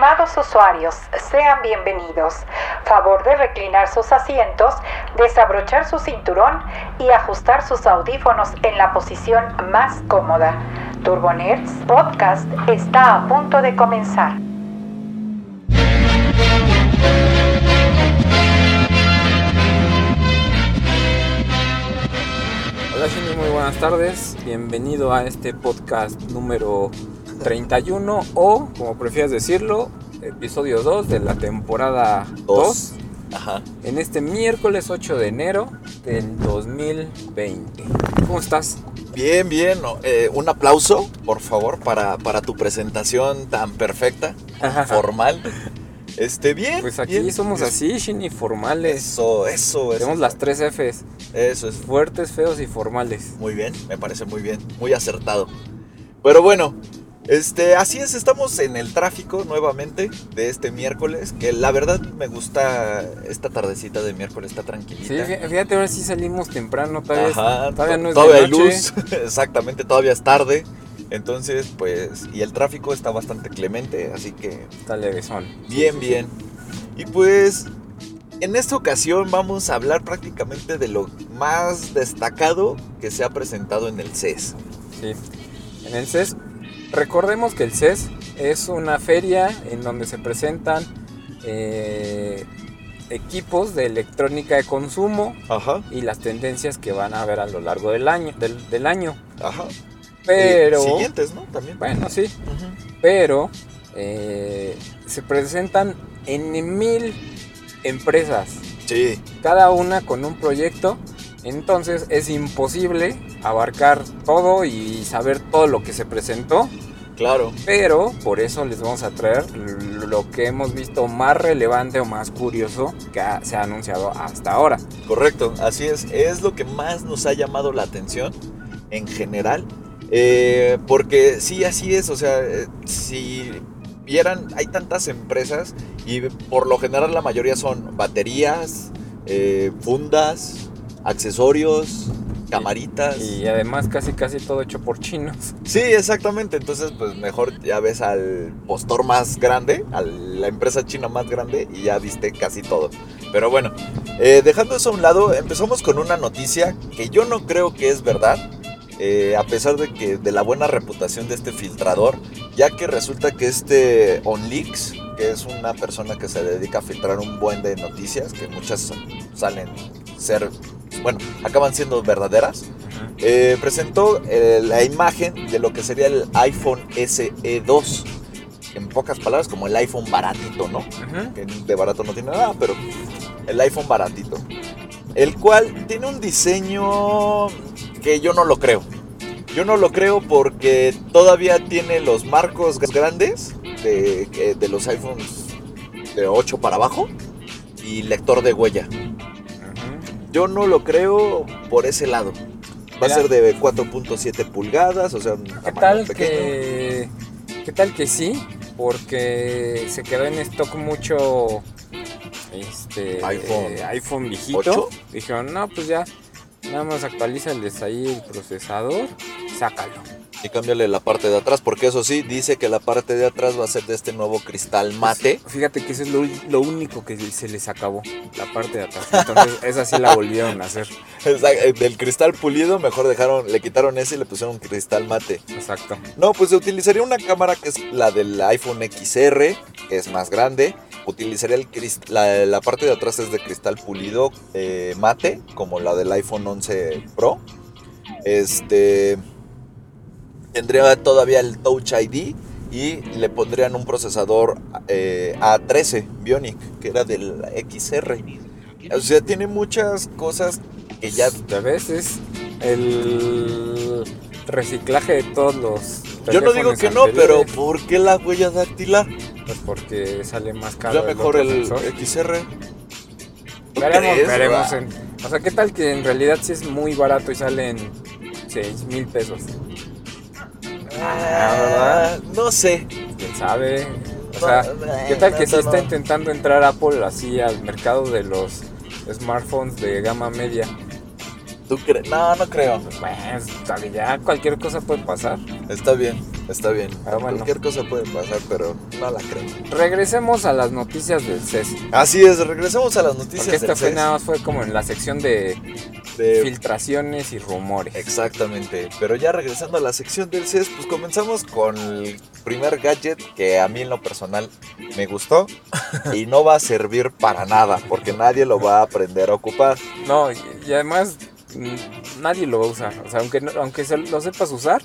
Estimados usuarios, sean bienvenidos. Favor de reclinar sus asientos, desabrochar su cinturón y ajustar sus audífonos en la posición más cómoda. Turbonerds Podcast está a punto de comenzar. Hola Shinny, muy buenas tardes. Bienvenido a este podcast número 31 o, como prefieras decirlo, episodio 2 de la temporada 2. Ajá. En este miércoles 8 de enero del 2020. ¿Cómo estás? Bien, bien. no, eh, un aplauso, por favor, para, para tu presentación tan perfecta, formal. Este, bien. Pues aquí bien. somos así, Shinny, formales. Eso, eso, eso. Tenemos las tres Fs. Eso es Fuertes, feos y formales. muy bien, me parece muy bien, muy acertado. Pero bueno, este, así es, estamos en el tráfico nuevamente de este miércoles, que la verdad me gusta esta tardecita de miércoles, está Sí, tranquilita. fí- fíjate, ahora sí salimos temprano. Todavía, es- Ajá, todavía to- no es todavía de hay noche. luz, exactamente, todavía es tarde. Entonces, pues, y el tráfico está bastante clemente, así que Está levesón. bien, bien. Y pues, en esta ocasión vamos a hablar prácticamente de lo más destacado que se ha presentado en el CES. Sí. En el CES, recordemos que el CES es una feria en donde se presentan eh, equipos de electrónica de consumo Ajá, y las tendencias que van a haber a lo largo del año. Del, del año. ajá. Pero, siguientes, ¿no? También. bueno, sí, pero eh, se presentan en mil empresas, Sí, cada una con un proyecto. Entonces es imposible abarcar todo y saber todo lo que se presentó. claro. Pero por eso les vamos a traer lo que hemos visto más relevante o más curioso que ha- se ha anunciado hasta ahora. Correcto, así es. Es lo que más nos ha llamado la atención en general. Eh, porque sí, así es. O sea, eh, si vieran, hay tantas empresas y por lo general la mayoría son baterías, eh, fundas, accesorios, camaritas. Y además casi casi todo hecho por chinos. Sí, exactamente. Entonces, pues mejor ya ves al postor más grande, a la empresa china más grande y ya viste casi todo. Pero bueno, eh, dejando eso a un lado, empezamos con una noticia que yo no creo que es verdad. Eh, a pesar de que de la buena reputación de este filtrador, ya que resulta que este OnLeaks, que es una persona que se dedica a filtrar un buen de noticias, que muchas salen ser, bueno, acaban siendo verdaderas, eh, presentó eh, la imagen de lo que sería el iPhone SE2. En pocas palabras, como el iPhone baratito, ¿no? Que de barato no tiene nada, pero el iPhone baratito. El cual tiene un diseño que yo no lo creo. Yo no lo creo porque todavía tiene los marcos grandes de, de los iPhones de 8 para abajo y lector de huella. Yo no lo creo por ese lado. Va Mira. a ser de 4.7 pulgadas, o sea, un ¿Qué tal pequeño. que qué tal que sí? Porque se quedó en stock mucho este iPhone. eh, iPhone viejito. Dijeron, "No, pues ya nada más actualízales ahí el procesador, sácalo." Y cámbiale la parte de atrás, porque eso sí, dice que la parte de atrás va a ser de este nuevo cristal mate. Fíjate que eso es lo, lo único que se les acabó, la parte de atrás. Entonces, esa sí la volvieron a hacer. Exacto, eh, Del cristal pulido, mejor dejaron, le quitaron ese y le pusieron un cristal mate. Exacto. No, pues se utilizaría una cámara que es la del iPhone XR, que es más grande. Utilizaría el la, la parte de atrás es de cristal pulido eh, mate, como la del iPhone 11 Pro. Este tendría todavía el Touch ID y le pondrían un procesador eh, A13 Bionic, que era del XR. O sea, tiene muchas cosas que ya Ya ves, es el reciclaje de todos los. Yo no digo que no, pero ¿por qué la huella dactilar? Pues porque sale más caro. Ya mejor el. XR. ¿Tú Veremos, crees, veremos. va? en- o sea, ¿qué tal que en realidad sí es muy barato y salen 6 mil pesos? Ah, no sé. ¿Quién sabe? O sea, ¿qué tal que sí está intentando entrar Apple así al mercado de los smartphones de gama media? ¿Tú crees? No, no creo. Pues ya cualquier cosa puede pasar. Está bien, está bien. Ah, bueno. Cualquier cosa puede pasar, pero no la creo. Regresemos a las noticias del CES. Así es, regresemos a las noticias Porque esta del fue CES. nada más fue como en la sección de De- filtraciones y rumores. Exactamente, pero ya regresando a la sección del CES, pues comenzamos con el primer gadget que a mí en lo personal me gustó y no va a servir para nada porque nadie lo va a aprender a ocupar. No, y, además nadie lo va a usar. O sea, aunque, no- aunque lo sepas usar,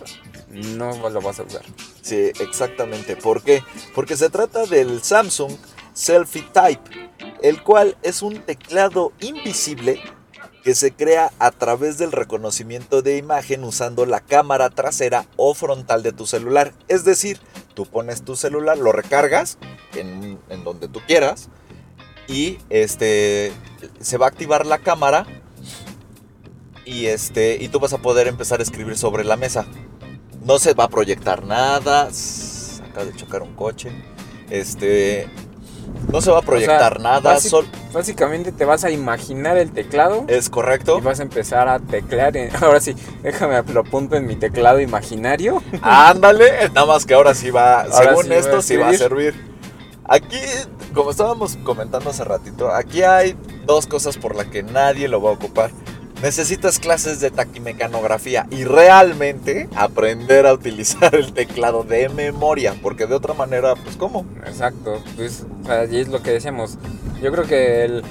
no lo vas a usar. Sí, exactamente. ¿Por qué? Porque se trata del Samsung Selfie Type, el cual es un teclado invisible que se crea a través del reconocimiento de imagen usando la cámara trasera o frontal de tu celular. Es decir, tú pones tu celular, lo recargas en, en donde tú quieras y este se va a activar la cámara y este y tú vas a poder empezar a escribir sobre la mesa. No se va a proyectar nada. Acaba de chocar un coche. Este. No se va a proyectar nada. básic- sol- Básicamente te vas a imaginar el teclado es correcto. y vas a empezar a teclear. en- ahora sí, déjame lo apunto en mi teclado imaginario. Ándale. Nada más que ahora sí va. Ahora según sí esto, sí va a servir. Aquí, como estábamos comentando hace ratito, aquí hay dos cosas por las que nadie lo va a ocupar. Necesitas clases de taquimecanografía y realmente aprender a utilizar el teclado de memoria, porque de otra manera, pues ¿cómo? Exacto, pues allí es lo que decíamos. Yo creo que el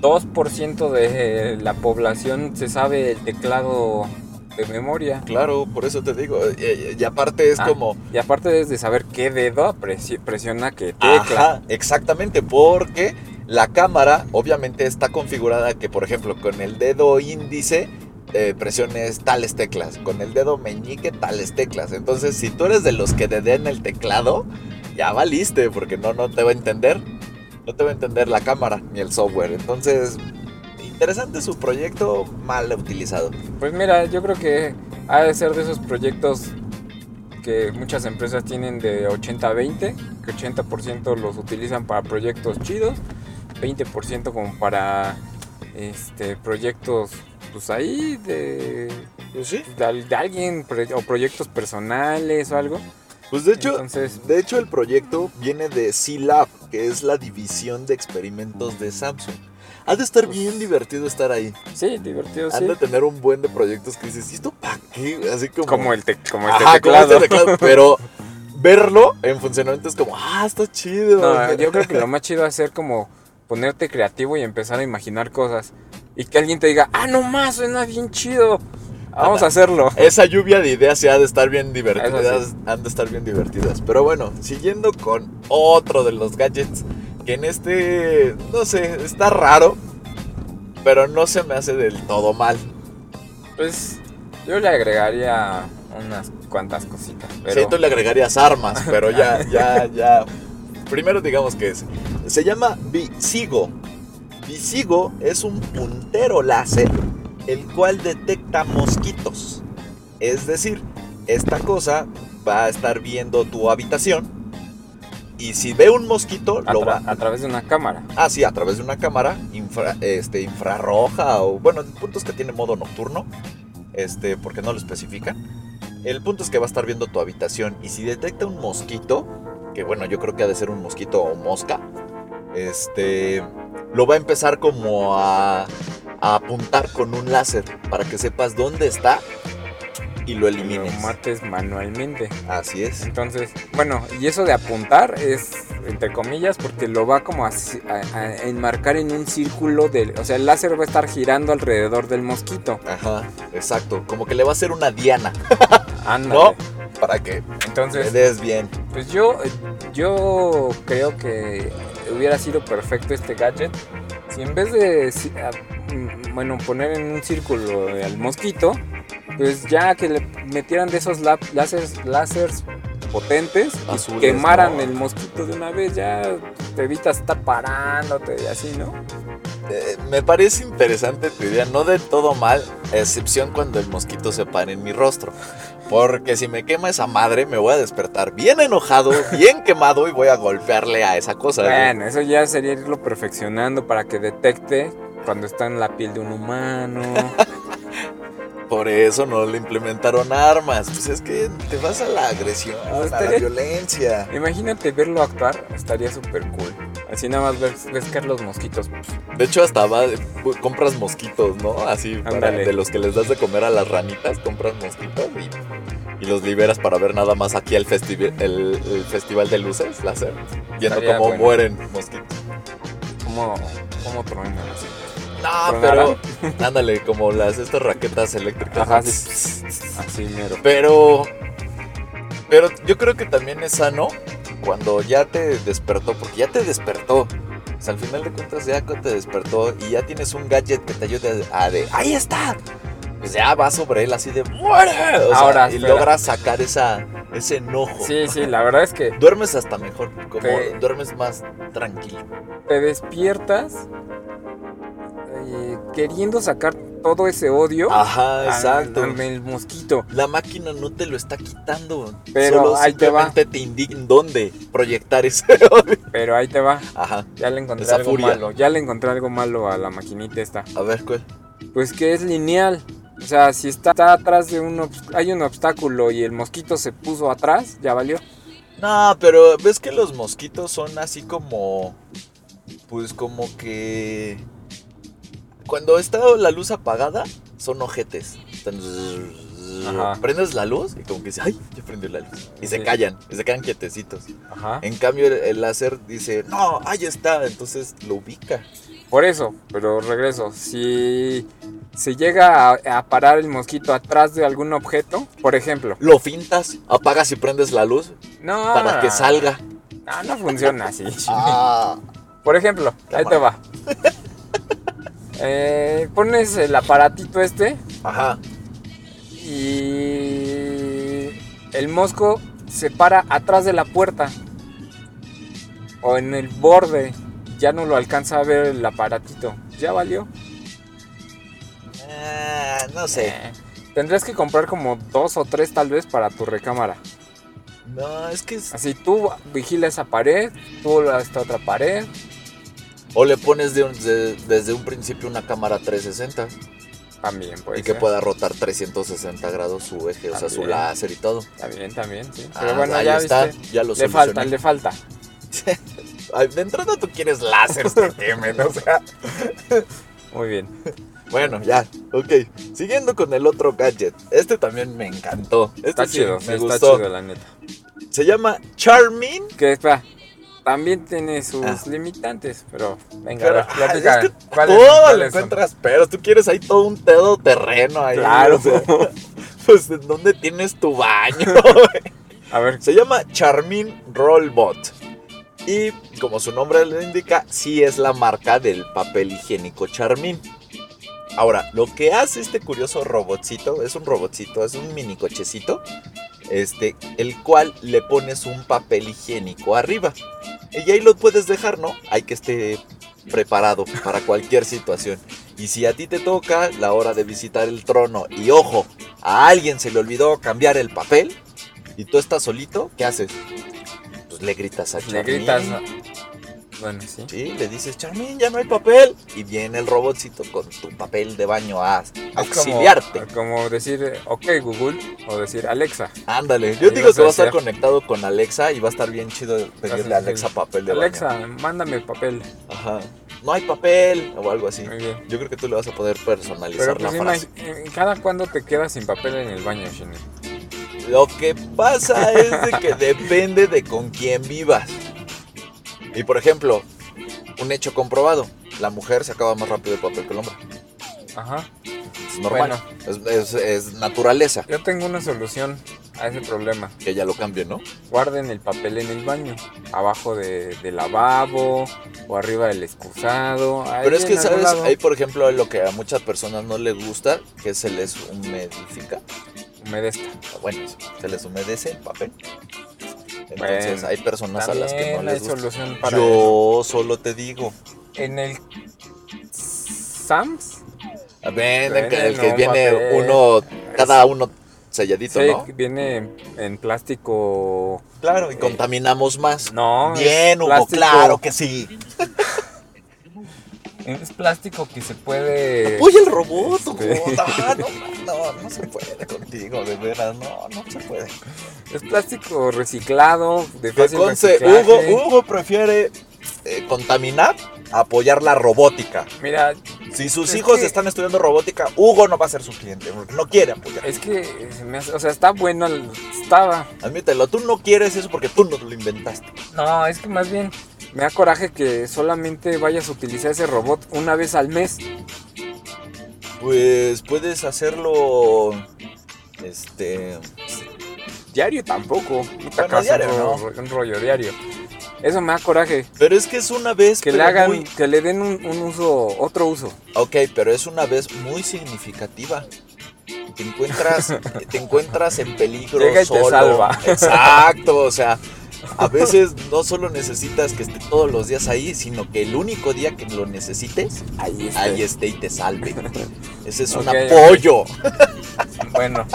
2% de la población se sabe el teclado de memoria. Claro, por eso te digo. Y, y aparte es Ah, como... Y aparte debes de saber qué dedo presi- presiona qué tecla. Ajá, exactamente, porque la cámara obviamente está configurada que, por ejemplo, con el dedo índice eh, presiones tales teclas, con el dedo meñique tales teclas. Entonces, si tú eres de los que deden el teclado, ya valiste, porque no, no te va a entender. No te va a entender la cámara ni el software. Entonces, interesante su proyecto, mal utilizado. Pues mira, yo creo que ha de ser de esos proyectos que muchas empresas tienen de 80-20, que 80% los utilizan para proyectos chidos, 20% como para este proyectos pues ahí de, Pues sí. de, al- de alguien o proyectos personales o algo. Pues de hecho, Entonces, De hecho, el proyecto viene de C-Lab, que es la división de experimentos de Samsung. Ha de estar bien divertido estar ahí. sí, divertido, sí. Han de tener un buen de proyectos que dices, ¿y esto para qué? Así como... Como el, tec- como este Ajá, como teclado. este teclado, Pero verlo en funcionamiento es como, ah, está chido. No, yo creo que lo más chido es hacer como ponerte creativo y empezar a imaginar cosas. Y que alguien te diga, ah, no más, suena bien chido. Vamos a hacerlo. Esa lluvia de ideas se ha de estar bien divertidas. Han de estar bien divertidas. Pero bueno, siguiendo con otro de los gadgets. Que en este, no sé, está raro. Pero no se me hace del todo mal. Pues yo le agregaría unas cuantas cositas. Pero Sí, tú le agregarías armas, pero ya, ya, ya. Primero digamos que es. Se llama Visigo. Visigo es un puntero láser el cual detecta mosquitos. Es decir, esta cosa va a estar viendo tu habitación y si ve un mosquito a, lo va a través de una cámara. Ah, sí, a través de una cámara infra- este, infrarroja o, bueno, el punto es que tiene modo nocturno, este, porque no lo especifican. El punto es que va a estar viendo tu habitación y si detecta un mosquito, que bueno, yo creo que ha de ser un mosquito o mosca, este, lo va a empezar como a, a apuntar con un láser para que sepas dónde está y lo Lo elimines. mates manualmente. Así es. Entonces, bueno, y eso de apuntar es entre comillas porque lo va como a, a- a enmarcar en un círculo del, o sea, el láser va a estar girando alrededor del mosquito. Ajá, exacto. Como que le va a hacer una diana Ándale. ¿No? para que Entonces, le des bien. Pues yo, yo creo que hubiera sido perfecto este gadget si en vez de, mm, bueno, poner en un círculo al mosquito, pues ya que le metieran de esos láseres, láseres potentes y quemaran ¿no? el mosquito de una vez, ya te evitas estar parándote y así, ¿no? Eh, me parece interesante tu idea, no de todo mal, a excepción cuando el mosquito se para en mi rostro. Porque si me quema esa madre, me voy a despertar bien enojado, bien quemado y voy a golpearle a esa cosa. Bueno, eso ya sería irlo perfeccionando para que detecte cuando está en la piel de un humano. Por eso no le implementaron armas. Pues es que te vas a la agresión, Pues a la violencia. Imagínate verlo actuar, estaría súper cool. Así nada más ves, ves caer los mosquitos. De hecho, hasta va, compras mosquitos, ¿no? Así, para- de los que les das de comer a las ranitas, compras mosquitos y, y los liberas para ver nada más aquí el, festival el, el festival de luces, láser, viendo cómo bueno. mueren mosquitos. ¿Cómo, cómo truenan así? No, pero ándale, como las estas raquetas eléctricas. Ajá, ¿no? sí. Así mero. Pero, pero yo creo que también es sano cuando ya te despertó, porque ya te despertó. O sea, al final de cuentas ya te despertó y ya tienes un gadget que te ayude a de, ahí está. Pues ya va sobre él así de, muere. O sea, Ahora, y logras sacar esa, ese enojo. Sí, sí, la verdad es que Duermes hasta mejor, como Te- duermes más tranquilo. te despiertas queriendo sacar todo ese odio Ajá, al- exacto. al el mosquito. La máquina no te lo está quitando. Pero Solo ahí te va. te indica dónde proyectar ese odio. Pero ahí te va. Ajá. Ya le encontré Esa algo furia. malo. Ya le encontré algo malo a la maquinita esta. A ver, ¿cuál? Pues que es lineal. O sea, si está, está atrás de un hay un obstáculo y el mosquito se puso atrás, ya valió. No, pero ves que los mosquitos son así como. Pues como que. Cuando está la luz apagada, son ojetes. Están Ajá. Prendes la luz y como que dice, ¡ay! Ya prendió la luz. Y se callan, y se quedan quietecitos. Ajá. En cambio, el, el láser dice, ¡no! ¡Ahí está! Entonces lo ubica. Por eso, pero regreso. Si se llega a, a parar el mosquito atrás de algún objeto, por ejemplo. Lo fintas, apagas y prendes la luz No. para que salga. No, no funciona así. Ah, Por ejemplo, ahí te va. Eh, pones el aparatito este ajá. y el mosco se para atrás de la puerta o en el borde. Ya no lo alcanza a ver el aparatito. Ya valió. Ah, no sé. Eh, tendrías que comprar como dos o tres tal vez para tu recámara. No, es que es- Así tú vigila esa pared, tú la- esta otra pared. O le pones de un- de- desde un principio una cámara 360 También puede y que ser. pueda rotar 360 grados su eje, o sea, su láser y todo. También, también, sí. Ah, bueno, ahí ya está, viste. ya lo Le falta, le falta. De entrada tú quieres láseres que quemen, o sea. Muy bien. Bueno, ya, ok. Siguiendo con el otro gadget. Este también me encantó. Este Está sí chido, me está gustó. chido, la neta. Se llama Charmin. Que espera, también tiene sus Ah. limitantes, pero venga, Pero, a ver, ay, platica. es que ¿Cuáles todo son? encuentras pero Tú quieres ahí todo un dedo terreno ahí. Claro. o sea, pues, ¿en dónde tienes tu baño? A ver, Se llama Charmin Rollbot. Y como su nombre le indica, sí es la marca del papel higiénico Charmin. Ahora, lo que hace este curioso robotcito, es un robotcito, es un mini cochecito, este, el cual le pones un papel higiénico arriba. Y ahí lo puedes dejar, ¿no? Hay que esté preparado para cualquier situación. Y si a ti te toca la hora de visitar el trono y ojo, a alguien se le olvidó cambiar el papel y tú estás solito, ¿qué haces? Pues le gritas a le Charmin. gritas. Bueno, sí. Sí, le dices, Charmin, ya no hay papel. Y viene el robotcito con tu papel de baño a auxiliarte. Como, como decir, ok, Google, o decir, Alexa. Ándale, yo Ahí digo que va a estar conectado con Alexa y va a estar bien chido pedirle a Alexa papel de Alexa, baño. mándame papel. Ajá. No hay papel o algo así. Yo creo que tú le vas a poder personalizar Pero la pues frase. imag- eh, ¿cada cuándo te quedas sin papel en el baño, Shine? Lo que pasa es de que depende de con quién vivas. Y por ejemplo, un hecho comprobado. La mujer se acaba más rápido el papel que el hombre. Ajá. Es normal. Bueno. Es, es- es naturaleza Yo tengo una solución a ese problema. que ella lo cambie, ¿no? Guarden el papel en el baño, abajo de, del lavabo o arriba del excusado. Pero es que, ¿sabes? lado. Hay, por ejemplo, lo que a muchas personas no les gusta, que se les humidifica. Humedezca. Bueno, se les humedece el papel. Entonces, Bueno, hay personas a las que no les gusta. solución para eso. Yo solo te digo. En el Sams, el que, el que viene papel. uno, cada uno selladito, sí, ¿no? viene en plástico. Claro, y contaminamos más. No, Bien, Hugo, claro que sí. Es plástico que se puede. Apoya el robot, Hugo. puta, no, no, no se puede contigo, de veras, no, no se puede. Es plástico reciclado, de fácil reciclaje. Hugo, Hugo prefiere eh, contaminar a apoyar la robótica. Mira, Si sus Es hijos que- están estudiando robótica, Hugo no va a ser su cliente, porque no quiere apoyar. es que, se me hace- o sea, está bueno, estaba. Admítelo, tú no quieres eso porque tú no lo inventaste. No, es que más bien me da coraje que solamente vayas a utilizar ese robot una vez al mes. Pues puedes hacerlo. Este. Diario tampoco. No te Bueno, diario, un, ro- un rollo diario. Eso me da coraje. Pero es que es una vez. Que le hagan, muy- que le den un, un uso, otro uso. Ok, pero es una vez muy significativa. Te encuentras, te encuentras en peligro Llega y te solo. salva. Exacto, o sea, a veces no solo necesitas que esté todos los días ahí, sino que el único día que lo necesites, Ahí esté y te salve. Ese es un apoyo. Bueno,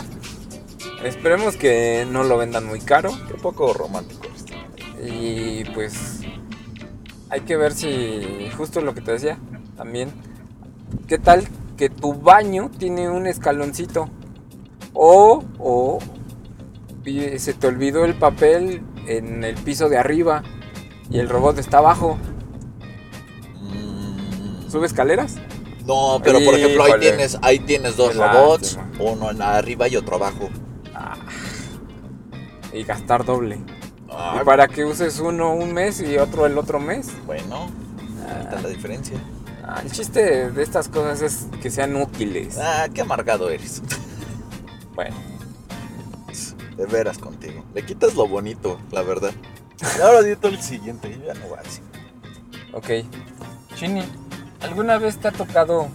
esperemos que no lo vendan muy caro. Qué poco romántico. Y pues hay que ver si, justo lo que te decía, también, ¿qué tal que tu baño tiene un escaloncito? O, o se te olvidó el papel en el piso de arriba y el robot está abajo. Mm, ¿Sube escaleras? No, pero por ejemplo ahí Híjole. tienes, ahí tienes dos Qué robots, lástima. uno en arriba y otro abajo. Ah, y gastar doble. Ah, Y para que uses uno un mes y otro el otro mes. Bueno, ahí está la diferencia. Ah, el chiste de estas cosas es que sean útiles. Ah, qué amargado eres. Bueno. De veras contigo. Le quitas lo bonito, la verdad. Y ahora dito el siguiente, yo ya no voy a decir. Ok. Chini, ¿alguna vez te ha tocado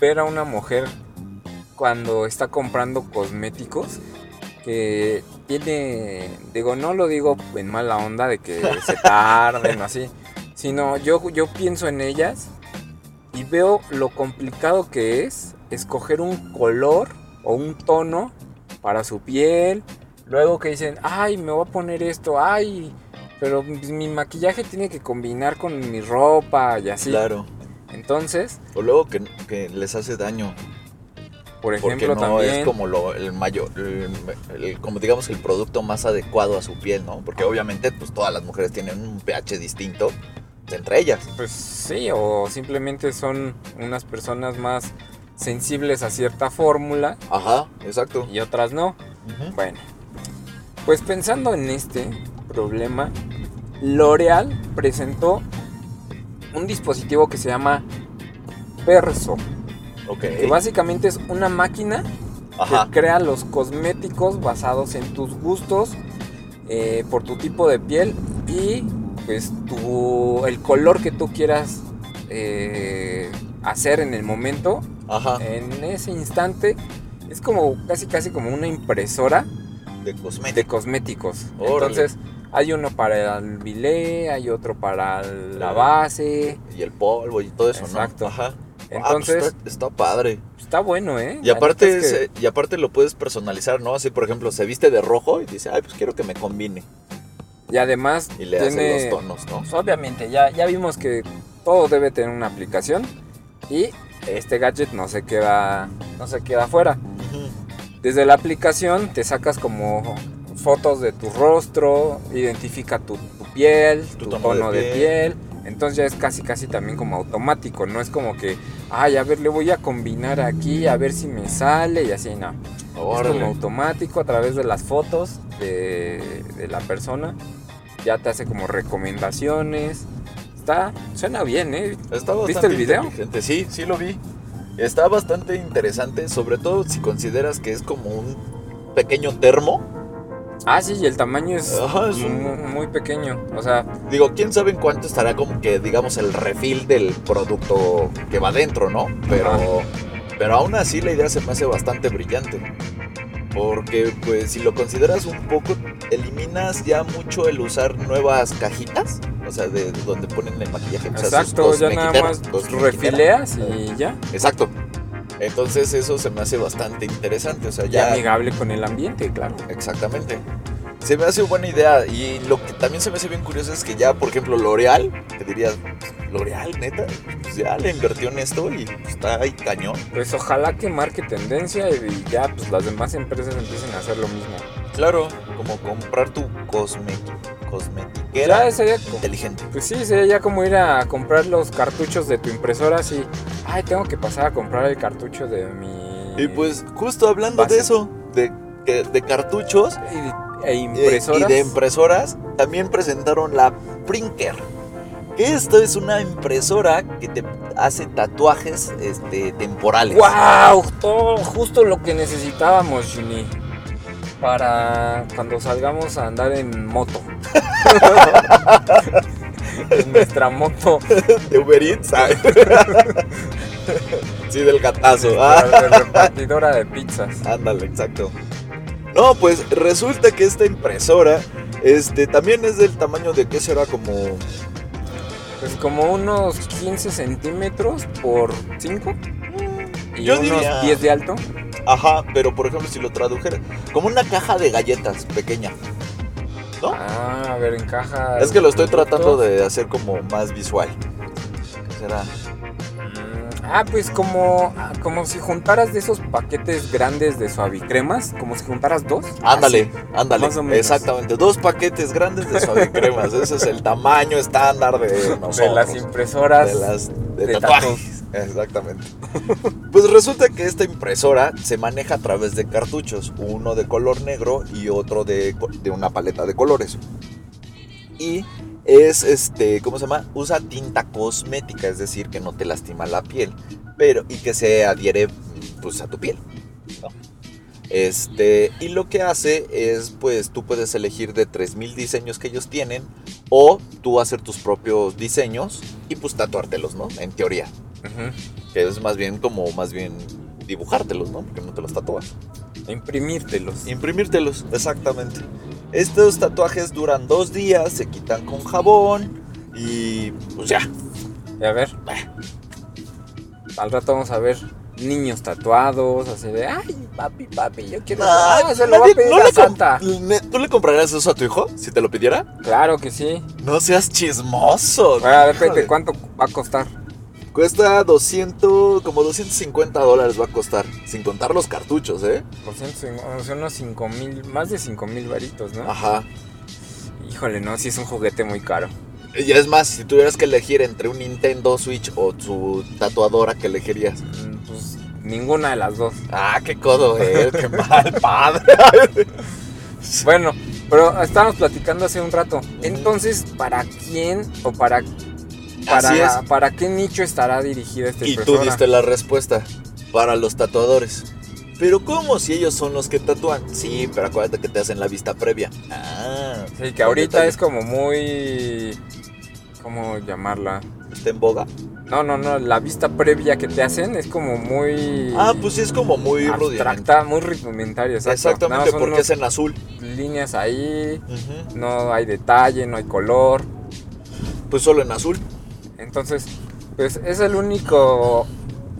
ver a una mujer cuando está comprando cosméticos que tiene, digo, no lo digo en mala onda de que se tarden o así, sino yo, yo pienso en ellas y veo lo complicado que es escoger un color o un tono para su piel. Luego que dicen, ay, me voy a poner esto, ay, pero pues, mi maquillaje tiene que combinar con mi ropa y así. Claro. Entonces, O luego que, que les hace daño. por Porque ejemplo, no también. es como lo, el mayor, el- el- como digamos el producto más adecuado a su piel, ¿no? Porque obviamente pues todas las mujeres tienen un pH distinto entre ellas. Pues sí, o simplemente son unas personas más sensibles a cierta fórmula Ajá, exacto. y otras no. Bueno, pues pensando en este problema, L'Oreal presentó un dispositivo que se llama Perso, Ok. que básicamente es una máquina Ajá. que crea los cosméticos basados en tus gustos, eh, por tu tipo de piel y pues tu, el color que tú quieras eh, hacer en el momento, Ajá. en ese instante. Es como casi casi como una impresora De cosméticos. de cosméticos. Órale. Entonces hay uno para el bilé, hay otro para la base. Y el polvo y todo eso, Exacto. ¿no? Ajá. Entonces Ah, pues está, está padre. está bueno, ¿eh? Y aparte, es que- y aparte lo puedes personalizar, ¿no? Así, por ejemplo, se viste de rojo y dice, ay, pues quiero que me combine. y además Y le tiene hace los tonos, ¿no? Pues, obviamente, ya, ya vimos que todo debe tener una aplicación y este gadget no se queda, no se queda fuera. Desde la aplicación te sacas como fotos de tu rostro, identifica tu, tu piel, tu, tono, de, piel. Entonces ya es casi casi también como automático, no es como que, ay, a ver, le voy a combinar aquí, a ver si me sale y así, no. Es como automático a través de las fotos de, de la persona. Ya te hace como recomendaciones. Está, suena bien, ¿eh? Está ¿Viste el video? Sí, sí lo vi. Está bastante interesante, sobre todo si consideras que es como un pequeño termo. Ah, sí, y el tamaño es, Ajá, es un- mu- muy, pequeño. O sea, Digo, quién sabe en cuánto estará como que, digamos, el refil del producto que va dentro, ¿no? Pero, pero aún así la idea se me hace bastante brillante. Porque, pues, si lo consideras un poco, eliminas ya mucho el usar nuevas cajitas. O sea, de donde ponen el maquillaje. o sea, exacto, ya nada más refileas y ya. Exacto. Entonces eso se me hace bastante interesante. O sea, Y ya... amigable con el ambiente, claro. Exactamente. Se me hace buena idea. Y lo que también se me hace bien curioso es que ya, por ejemplo, L'Oreal, que dirías, L'Oreal, neta, pues ya le invirtió en esto y pues, está ahí cañón. Pues ojalá que marque tendencia y ya pues las demás empresas empiecen a hacer lo mismo. Claro, como comprar tu cosmético, Ya cosmetiquera sería como, inteligente. pues sí, sería ya como ir a comprar los cartuchos de tu impresora así. Ay, tengo que pasar a comprar el cartucho de mi Y pues justo hablando Base. de eso, de, de cartuchos y- e eh, y de impresoras, también presentaron la Prinker. Que esto es una impresora que te hace tatuajes este, temporales. ¡Wow! Todo justo lo que necesitábamos, Juni. Para cuando salgamos a andar en moto. en nuestra moto. De Uber Eats. ay. sí, del gatazo. Ah. la de repartidora de pizzas. Ándale, exacto. No, pues resulta que esta impresora este, también es del tamaño de que será como... Pues como unos 15 centímetros por 5. Y Yo unos diría- 10 de alto. Ajá, pero por ejemplo si lo tradujera, como una caja de galletas pequeña. ¿No? Ah, a ver, encaja. es que lo estoy tratando de hacer como más visual. ¿Qué será? Ah, pues como, como si juntaras de esos paquetes grandes de suavicremas, como si juntaras dos. Ándale, Así. ándale. más o menos. Exactamente. Dos paquetes grandes de suavicremas. Ese es el tamaño estándar de nosotros. de las impresoras. de las de, de tatuajes. Exactamente. pues resulta que esta impresora se maneja a través de cartuchos, uno de color negro y otro de, de una paleta de colores. Y es este, ¿cómo se llama? Usa tinta cosmética, es decir, que no te lastima la piel, pero y que se adhiere pues a tu piel. ¿no? Este, y lo que hace es, pues tú puedes elegir de 3000 diseños que ellos tienen o tú hacer tus propios diseños y pues tatuártelos, ¿no? En teoría, que es más bien como más bien dibujártelos, ¿no? Porque no te los tatúas. Imprimírtelos. Imprimírtelos, exactamente. Estos tatuajes duran dos días, se quitan con jabón y pues ya. Y a ver. Al rato vamos a ver niños tatuados, así de, ay, papi, papi, yo quiero... Ah, Ah, se lo va a pedir no a Santa. ¿Tú le comprarías eso a tu hijo si te lo pidiera? Claro que sí. No seas chismoso. Depende híjole. cuánto va a costar. Cuesta 200, como 250 dólares va a costar, sin contar los cartuchos, ¿eh? Por ciento, o sea, unos 5 mil, más de 5 mil varitos, ¿no? Ajá. Híjole, no, sí es un juguete muy caro. Y es más, si tuvieras que elegir entre un Nintendo Switch o tu tatuadora, ¿qué elegirías? Mm, Pues ninguna de las dos. Ah, qué codo, eh, qué mal padre. Bueno, pero estábamos platicando hace un rato. Entonces, ¿para quién o para para, Así es. para qué nicho estará dirigida esta Y tú diste la respuesta, para los tatuadores. Pero ¿cómo si ellos son los que tatúan? Sí, pero acuérdate que te hacen la vista previa. Ah, Sí, que ahorita detalle. es como muy ¿cómo llamarla? ¿Está en boga? No, no, no, la vista previa que te hacen es como muy Ah, pues sí es como muy abstracta, muy rudimentaria. Exactamente, son porque es en azul. líneas ahí, no hay detalle, no hay color. Pues solo en azul. Entonces, pues es el único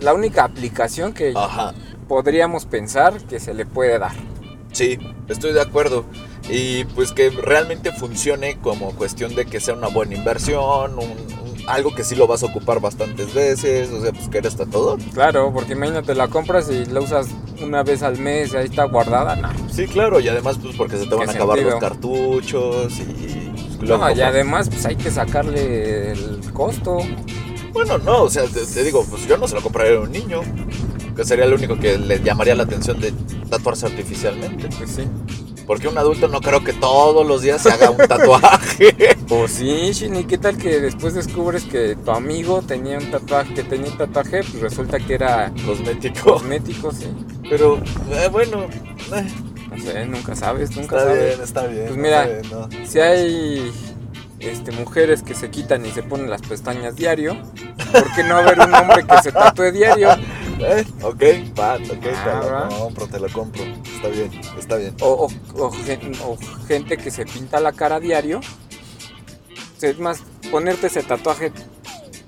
la única aplicación que Ajá. podríamos pensar que se le puede dar. Sí, estoy de acuerdo. Y pues que realmente funcione como cuestión de que sea una buena inversión, un- un- algo que sí lo vas a ocupar bastantes veces, o sea, pues que eres tatuador. Claro, porque imagínate, la compras y la usas una vez al mes y ahí está guardada. No, Sí, claro, y además pues porque se te van a ¿Qué acabar sentido? los cartuchos y... No, y además pues hay que sacarle el costo. Bueno, no, o sea, te, te digo, pues yo no se lo compraría a un niño, que sería el único que le llamaría la atención de tatuarse artificialmente. Pues sí. Porque un adulto no creo que todos los días se haga un tatuaje. Pues sí, Shin, ¿qué tal que después descubres que tu amigo tenía un tatuaje, que tenía un tatuaje, pues resulta que era Cosmético. cosmético, sí. Pero, eh, bueno, eh, No sé, nunca sabes, nunca está sabes. bien, está bien. Pues mira, está bien, ¿no? Si hay este, mujeres que se quitan y se ponen las pestañas diario, ¿por qué no haber un hombre que se tatúe diario? Eh, ok, va, ok, te Ah, lo compro, te lo compro. Está bien, está bien. O, o- o gen- o gente que se pinta la cara diario. Es más, ponerte ese tatuaje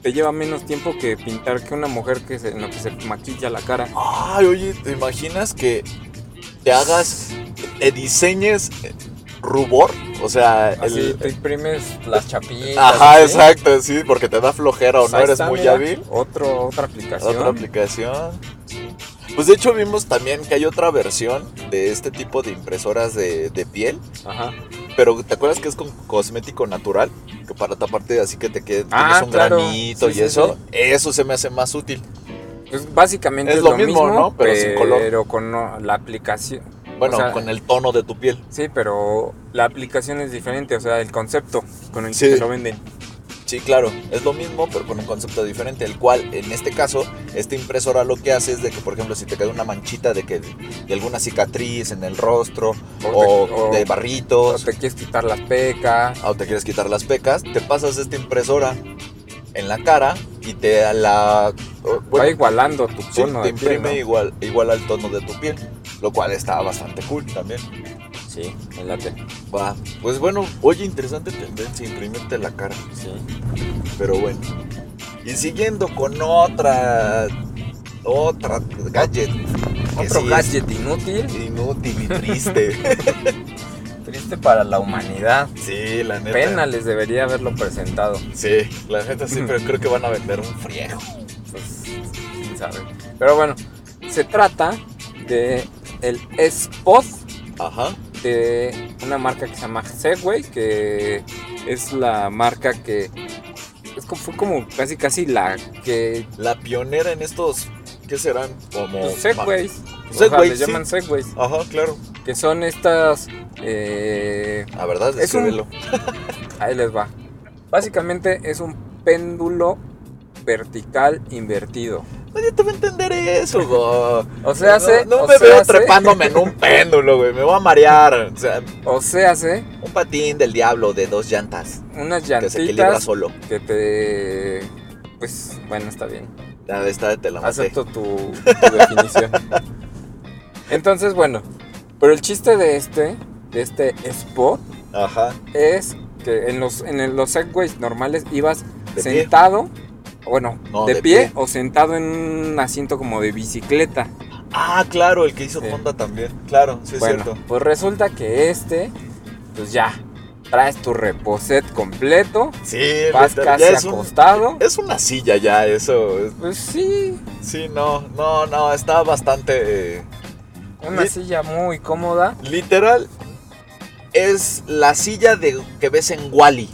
te lleva menos tiempo que pintar que una mujer que se, que se maquilla la cara. Ay, oye, ¿te imaginas que te hagas, diseñes eh, rubor O sea, Así el... te imprimes las chapitas. Ajá, así. exacto, sí, porque te da flojera o no eres muy mira, hábil. Otro, otra aplicación. Otra aplicación. Pues de hecho vimos también que hay otra versión de este tipo de impresoras de, de piel. Ajá. Pero ¿te acuerdas que es con cosmético natural? Que para taparte así que te quede Ah, tienes un claro. granito Sí, y sí, eso, sí. eso se me hace más útil. Pues básicamente Es es, lo lo, mismo, mismo, ¿no? Pero sin color. Pero con la aplicación. Bueno, O sea, con el tono de tu piel. Sí, pero la aplicación es diferente, o sea, el concepto con el Sí. que te lo venden. Sí, claro, es lo mismo, pero con un concepto diferente, el cual en este caso, esta impresora lo que hace es de que, por ejemplo, si te queda una manchita de que de alguna cicatriz en el rostro O o, te- o- de O barritos, te quieres quitar las pecas. o te quieres quitar las pecas, te pasas esta impresora en la cara y te la o- va bueno, igualando tu sí, tono te de piel, imprime ¿no? igual igual al tono de tu piel, lo cual está bastante cool también. Sí, me late. Va, pues bueno, oye, interesante tendencia imprimirte la cara. Sí. Pero bueno. Y siguiendo con otra. Otra gadget. Otro sí gadget inútil, Inútil y triste. triste para la humanidad. sí, la neta. Pena les debería haberlo presentado. Sí, la neta sí, pero creo que van a vender un friego. Pues, quién sabe. Pero bueno, se trata de el Ajá. de una marca que se llama Segway, que es la marca que es como, fue como casi casi la que La pionera en estos. ¿Qué serán? Como. Segways, o sea, Segway, les sí. llaman Segways, Ajá, claro. que son estas eh, La verdad, Es un- ahí les va. Básicamente es un péndulo vertical invertido. Nadie te va a entender eso, güey. O sea, no, hace, no me sea, veo trepándome en un péndulo, güey. Me voy a marear. O sea, o sea, hace un patín del diablo de dos llantas. unas Que se equilibra solo. que te pues bueno, está bien. Ya esta te la maté. Acepto tu, tu definición. Entonces, bueno, pero el chiste de este, de este spot, Ajá. es que en los, en los segways normales ibas pie. Bueno, No, de, de pie, pie. o sentado en un asiento como de bicicleta. Ah, claro, el que hizo Sí. Honda también. Claro, sí es cierto. pues resulta que este, pues ya, traes tu reposet completo, Sí, vas casi ya es, un- acostado. es una silla ya, eso. es- Pues sí, Sí, no, no, no, está bastante... eh, una silla muy cómoda. literal, es la silla de que ves en Wally,